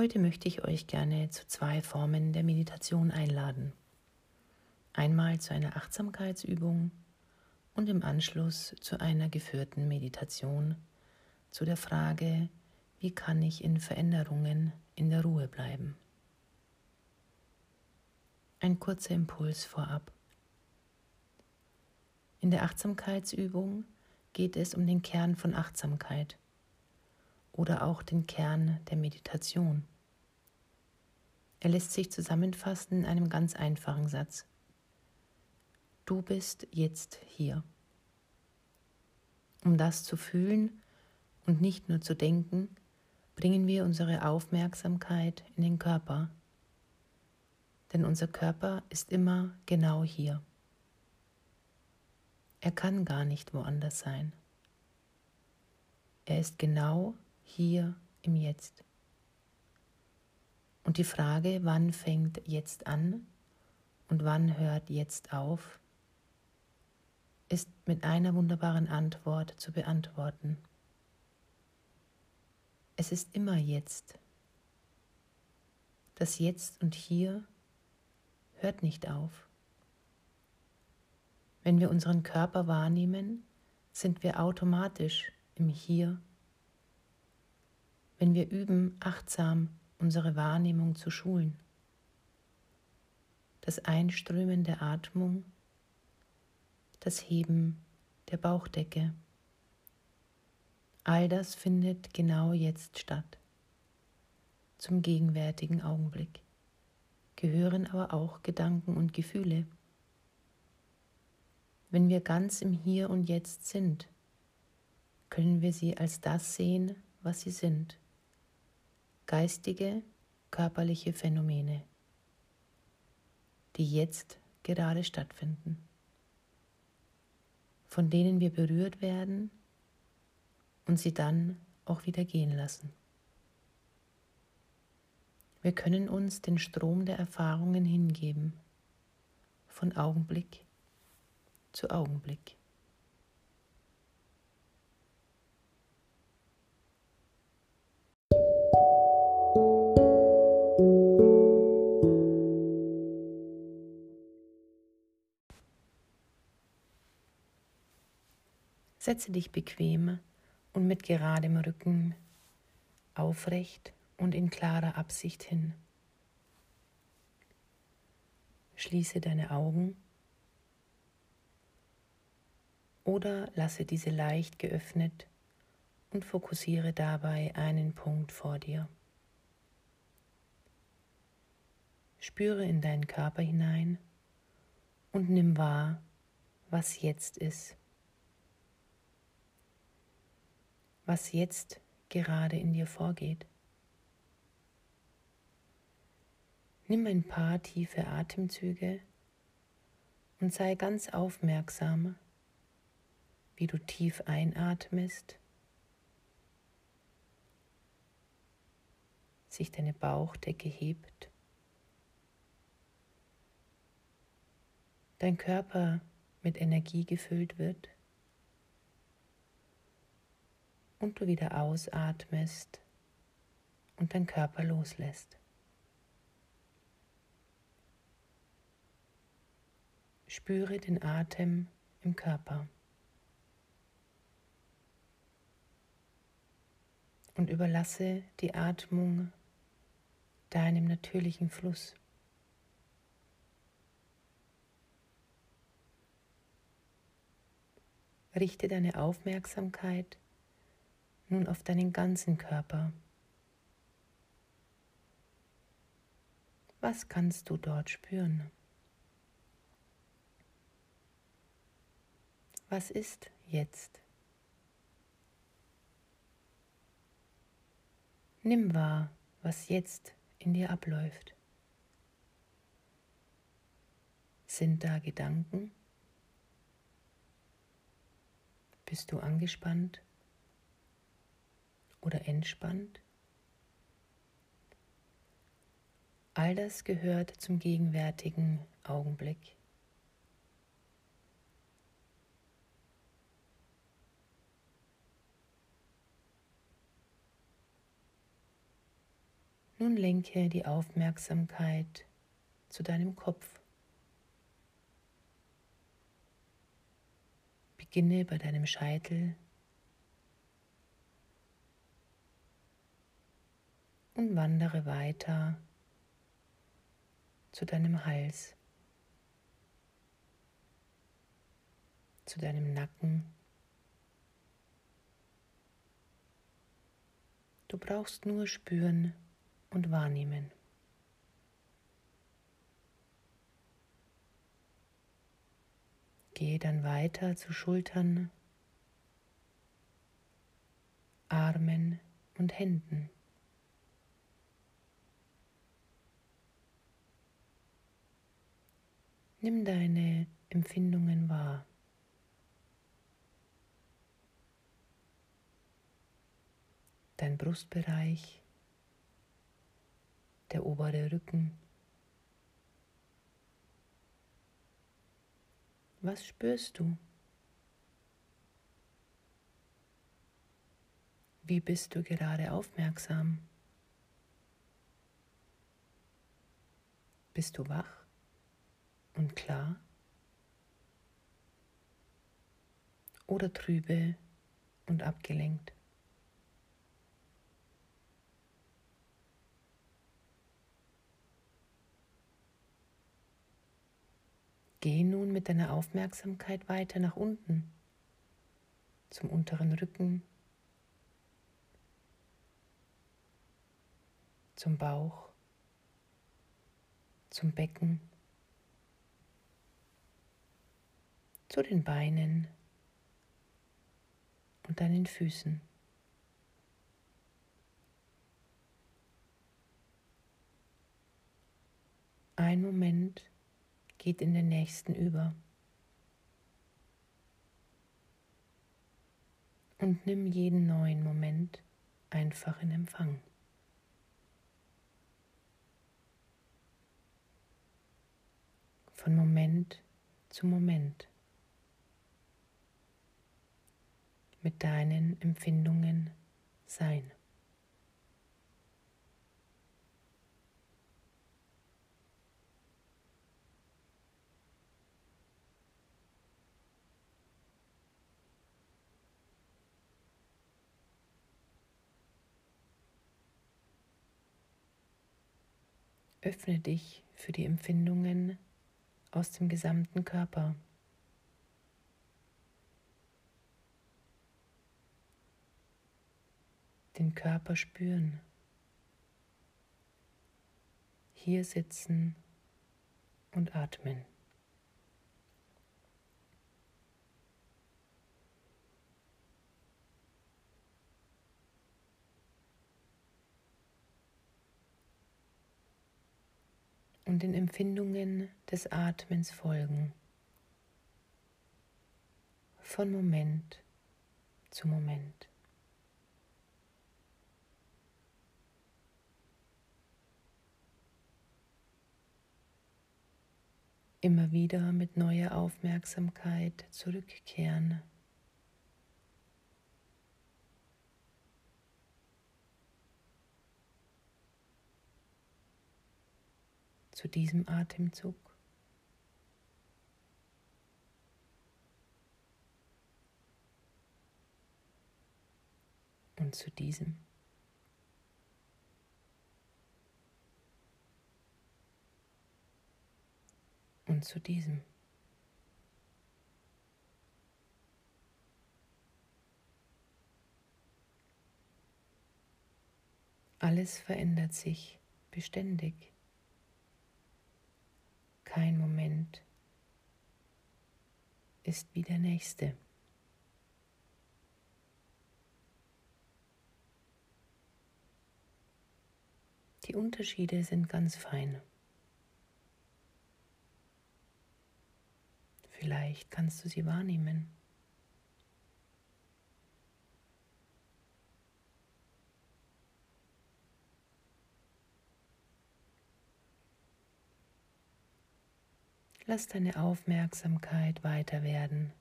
Heute möchte ich euch gerne zu zwei Formen der Meditation einladen. Einmal zu einer Achtsamkeitsübung und im Anschluss zu einer geführten Meditation zu der Frage, wie kann ich in Veränderungen in der Ruhe bleiben. Ein kurzer Impuls vorab. In der Achtsamkeitsübung geht es um den Kern von Achtsamkeit oder auch den Kern der Meditation. Er lässt sich zusammenfassen in einem ganz einfachen Satz. Du bist jetzt hier. Um das zu fühlen und nicht nur zu denken, bringen wir unsere Aufmerksamkeit in den Körper. Denn unser Körper ist immer genau hier. Er kann gar nicht woanders sein. Er ist genau hier im Jetzt. Und die Frage, wann fängt jetzt an und wann hört jetzt auf, ist mit einer wunderbaren Antwort zu beantworten. Es ist immer jetzt. Das Jetzt und Hier hört nicht auf. Wenn wir unseren Körper wahrnehmen, sind wir automatisch im Hier wenn wir üben, achtsam unsere Wahrnehmung zu schulen. Das Einströmen der Atmung, das Heben der Bauchdecke. All das findet genau jetzt statt, zum gegenwärtigen Augenblick, gehören aber auch Gedanken und Gefühle. Wenn wir ganz im Hier und Jetzt sind, können wir sie als das sehen, was sie sind geistige, körperliche Phänomene, die jetzt gerade stattfinden, von denen wir berührt werden und sie dann auch wieder gehen lassen. Wir können uns den Strom der Erfahrungen hingeben, von Augenblick zu Augenblick. Setze dich bequem und mit geradem Rücken aufrecht und in klarer Absicht hin. Schließe deine Augen oder lasse diese leicht geöffnet und fokussiere dabei einen Punkt vor dir. Spüre in deinen Körper hinein und nimm wahr, was jetzt ist. Was jetzt gerade in dir vorgeht. Nimm ein paar tiefe Atemzüge und sei ganz aufmerksam, wie du tief einatmest, sich deine Bauchdecke hebt, dein Körper mit Energie gefüllt wird und du wieder ausatmest und dein Körper loslässt. Spüre den Atem im Körper und überlasse die Atmung deinem natürlichen Fluss. Richte deine Aufmerksamkeit nun auf deinen ganzen Körper. Was kannst du dort spüren? Was ist jetzt? Nimm wahr, was jetzt in dir abläuft. Sind da Gedanken? Bist du angespannt? Oder entspannt. All das gehört zum gegenwärtigen Augenblick. Nun lenke die Aufmerksamkeit zu deinem Kopf. Beginne bei deinem Scheitel und wandere weiter zu deinem Hals, zu deinem Nacken. Du brauchst nur spüren und wahrnehmen. Gehe dann weiter zu Schultern, Armen und Händen. Nimm deine Empfindungen wahr. Dein Brustbereich, der obere Rücken. Was spürst du? Wie bist du gerade aufmerksam? Bist du wach und klar? Oder trübe und abgelenkt? Geh nun mit deiner Aufmerksamkeit weiter nach unten, zum unteren Rücken, zum Bauch, zum Becken, zu den Beinen und deinen Füßen. Ein Moment geht in den nächsten über. Und nimm jeden neuen Moment einfach in Empfang. Von Moment zu Moment. Mit deinen Empfindungen sein. Öffne dich für die Empfindungen aus dem gesamten Körper. Den Körper spüren. Hier sitzen und atmen. und den Empfindungen des Atmens folgen, von Moment zu Moment. Immer wieder mit neuer Aufmerksamkeit zurückkehren zu diesem Atemzug. Und zu diesem. Und zu diesem. Alles verändert sich beständig kein Moment ist wie der nächste. Die Unterschiede sind ganz fein. Vielleicht kannst du sie wahrnehmen. Lass deine Aufmerksamkeit weiter werden.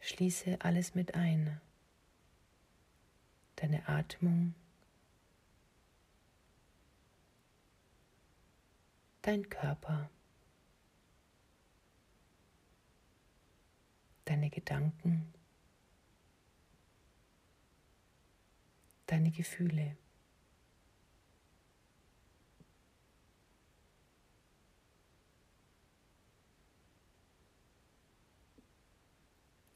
Schließe alles mit ein. deine Atmung, dein Körper, deine Gedanken, deine Gefühle.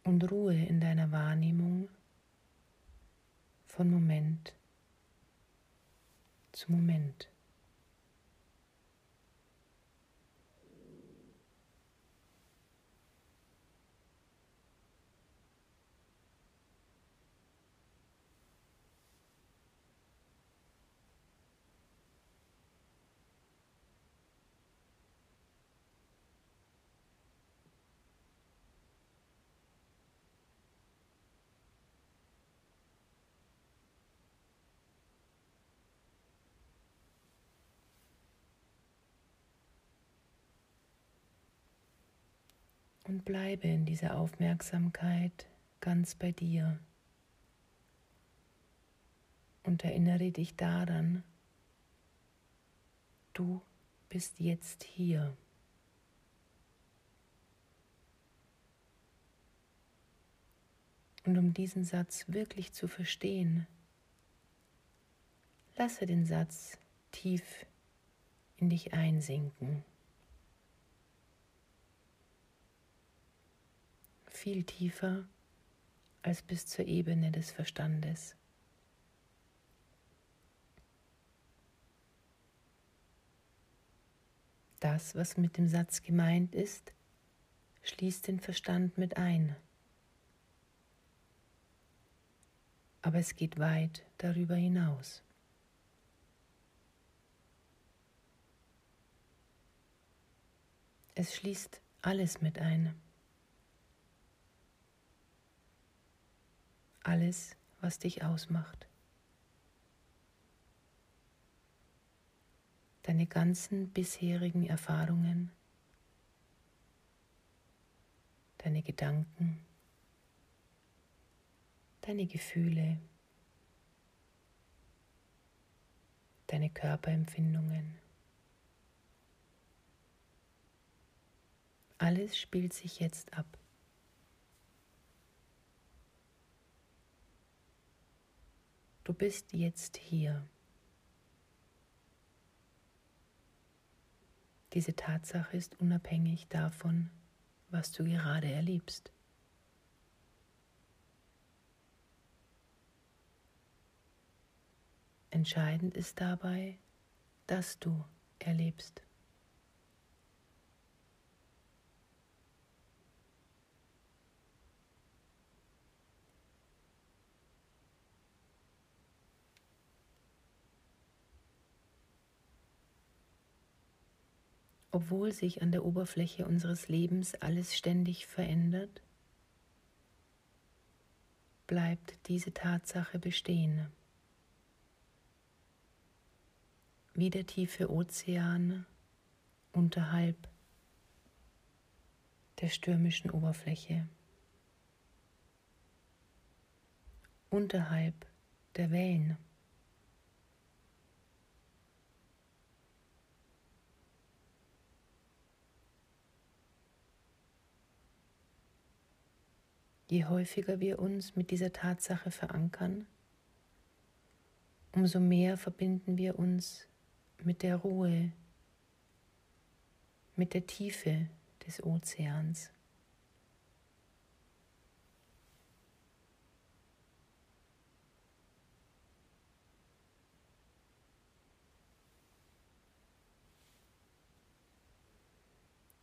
und Ruhe in deiner Wahrnehmung von Moment zu Moment. Und bleibe in dieser Aufmerksamkeit ganz bei dir. Und erinnere dich daran, du bist jetzt hier. Und um diesen Satz wirklich zu verstehen, lasse den Satz tief in dich einsinken. Viel tiefer als bis zur Ebene des Verstandes. Das, was mit dem Satz gemeint ist, schließt den Verstand mit ein. Aber es geht weit darüber hinaus. Es schließt alles mit ein. Alles, was dich ausmacht. Deine ganzen bisherigen Erfahrungen, deine Gedanken, deine Gefühle, deine Körperempfindungen. Alles spielt sich jetzt ab. Du bist jetzt hier. Diese Tatsache ist unabhängig davon, was du gerade erlebst. Entscheidend ist dabei, dass du erlebst. Obwohl sich an der Oberfläche unseres Lebens alles ständig verändert, bleibt diese Tatsache bestehen. Wie der tiefe Ozean unterhalb der stürmischen Oberfläche, unterhalb der Wellen. Je häufiger wir uns mit dieser Tatsache verankern, umso mehr verbinden wir uns mit der Ruhe, mit der Tiefe des Ozeans.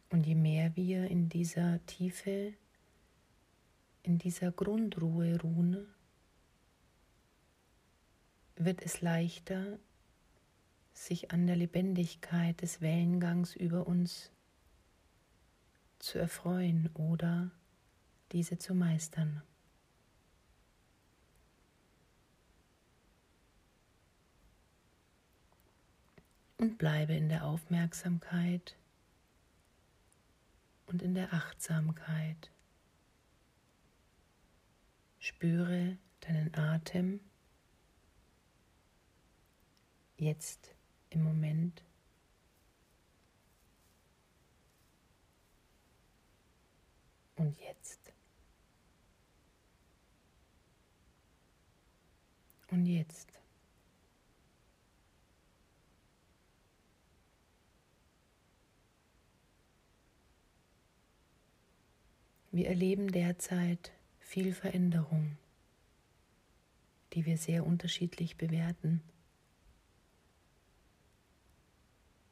Und je mehr wir in dieser Tiefe in dieser Grundruhe ruhen, wird es leichter, sich an der Lebendigkeit des Wellengangs über uns zu erfreuen oder diese zu meistern. Und bleibe in der Aufmerksamkeit und in der Achtsamkeit. Spüre deinen Atem jetzt im Moment. Und jetzt. Und jetzt. Wir erleben derzeit viel Veränderung, die wir sehr unterschiedlich bewerten.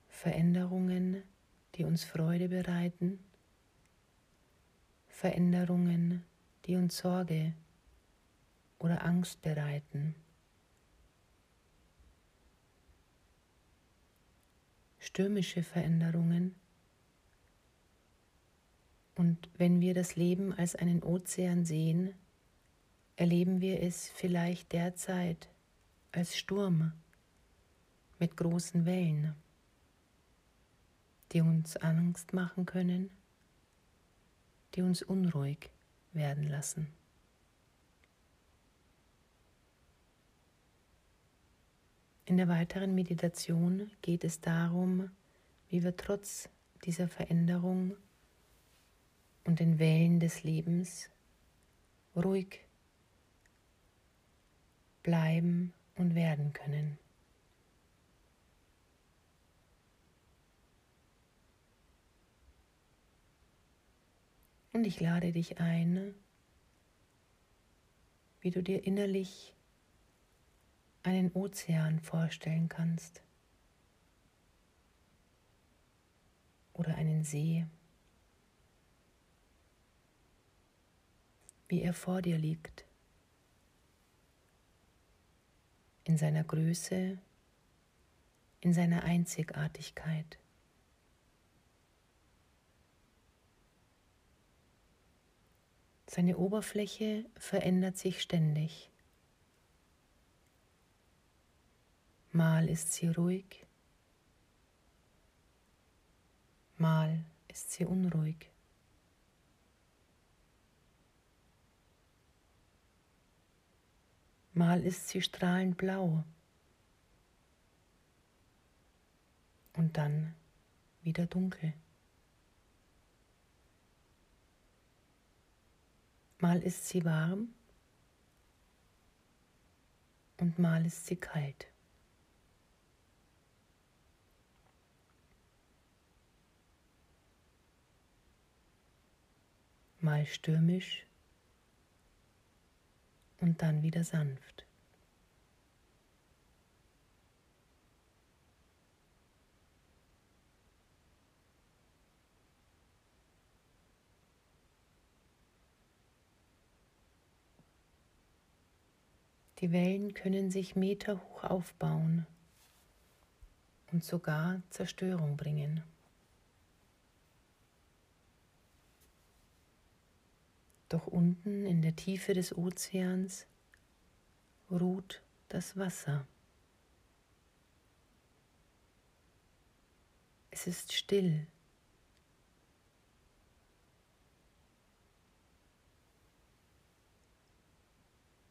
Veränderungen, die uns Freude bereiten, Veränderungen, die uns Sorge oder Angst bereiten. Stürmische Veränderungen, und wenn wir das Leben als einen Ozean sehen, erleben wir es vielleicht derzeit als Sturm mit großen Wellen, die uns Angst machen können, die uns unruhig werden lassen. In der weiteren Meditation geht es darum, wie wir trotz dieser Veränderung und den Wellen des Lebens ruhig bleiben und werden können. Und ich lade dich ein, wie du dir innerlich einen Ozean vorstellen kannst oder einen See. Wie er vor dir liegt, in seiner Größe, in seiner Einzigartigkeit. Seine Oberfläche verändert sich ständig. Mal ist sie ruhig, mal ist sie unruhig. Mal ist sie strahlend blau und dann wieder dunkel. Mal ist sie warm und mal ist sie kalt. Mal stürmisch und dann wieder sanft. Die Wellen können sich meterhoch aufbauen und sogar Zerstörung bringen. Doch unten in der Tiefe des Ozeans ruht das Wasser. Es ist still.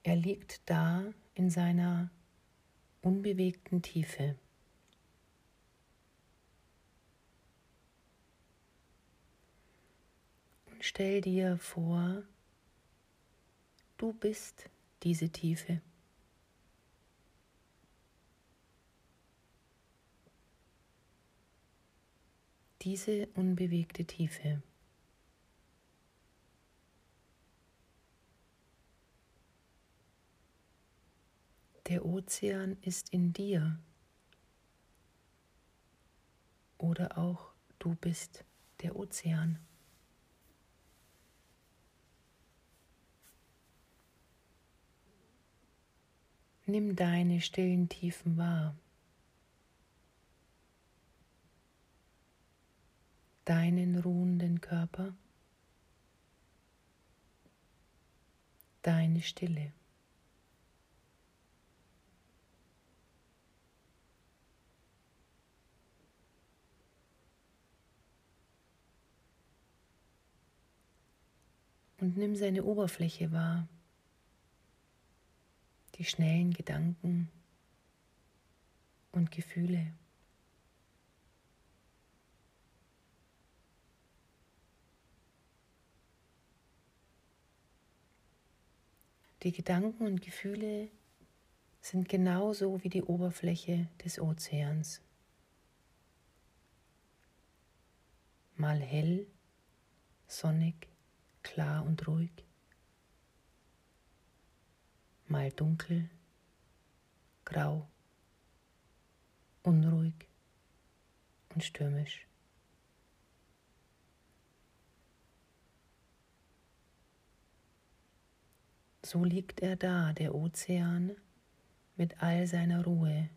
Er liegt da in seiner unbewegten Tiefe. Stell dir vor, du bist diese Tiefe. Diese unbewegte Tiefe. Der Ozean ist in dir oder auch du bist der Ozean. Nimm deine stillen Tiefen wahr. Deinen ruhenden Körper. Deine Stille. Und nimm seine Oberfläche wahr die schnellen Gedanken, und Gefühle. Die Gedanken und Gefühle sind genauso wie die Oberfläche des Ozeans. Mal hell, sonnig, klar und ruhig, mal dunkel, grau, unruhig und stürmisch. So liegt er da, der Ozean, mit all seiner Ruhe,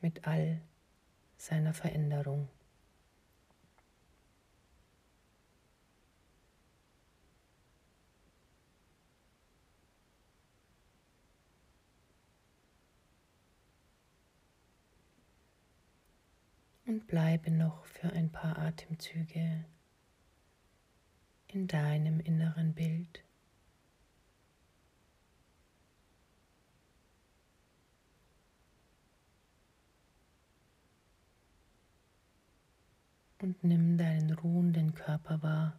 mit all seiner Veränderung. Und bleibe noch für ein paar Atemzüge in deinem inneren Bild. Und nimm deinen ruhenden Körper wahr,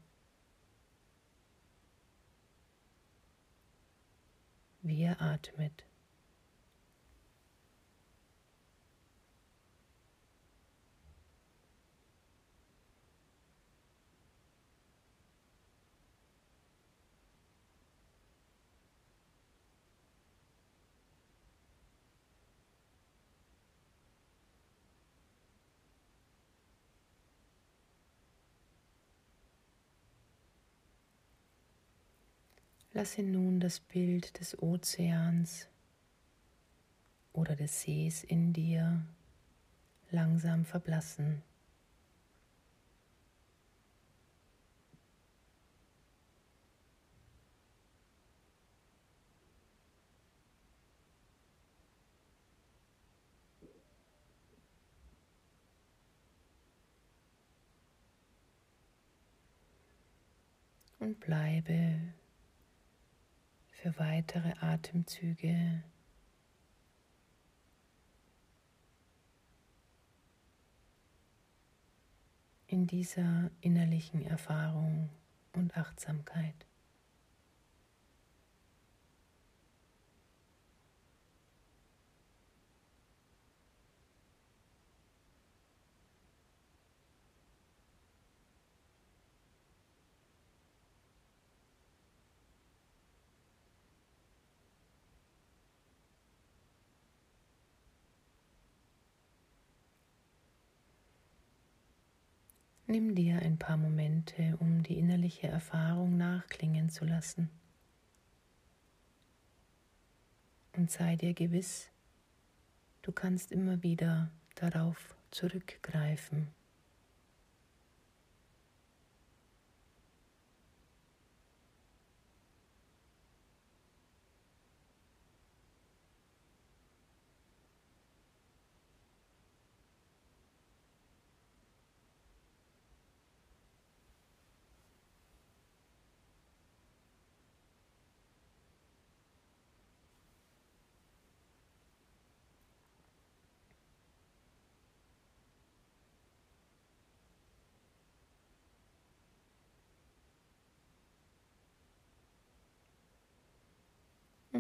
wie er atmet. Lasse nun das Bild des Ozeans oder des Sees in dir langsam verblassen. Und bleibe für weitere Atemzüge. in dieser innerlichen Erfahrung und Achtsamkeit. Nimm dir ein paar Momente, um die innerliche Erfahrung nachklingen zu lassen. Und sei dir gewiss, du kannst immer wieder darauf zurückgreifen.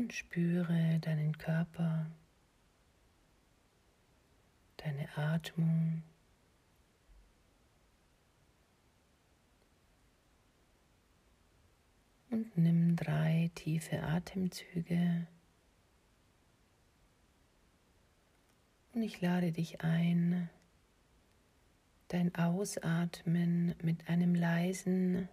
Und spüre deinen Körper, deine Atmung. Und nimm drei tiefe Atemzüge. Und ich lade dich ein, dein Ausatmen mit einem leisen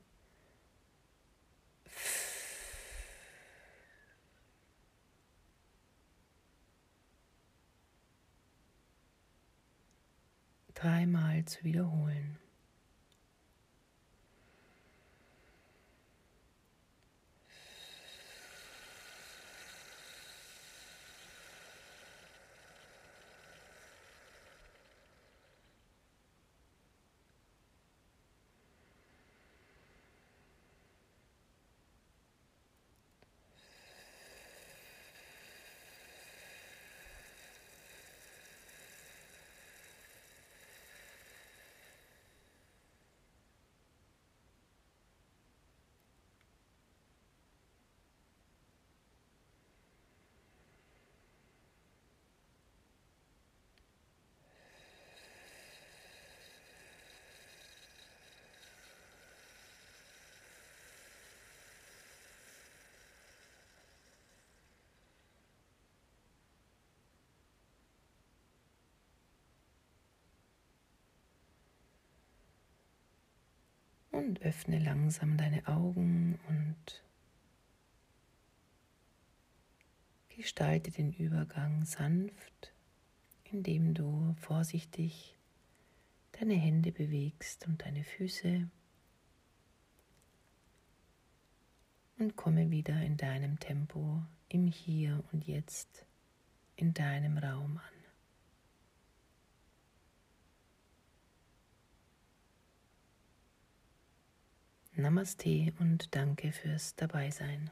dreimal zu wiederholen. Und öffne langsam deine Augen und gestalte den Übergang sanft, indem du vorsichtig deine Hände bewegst und deine Füße und komme wieder in deinem Tempo im Hier und Jetzt in deinem Raum an. Namaste und danke fürs Dabeisein.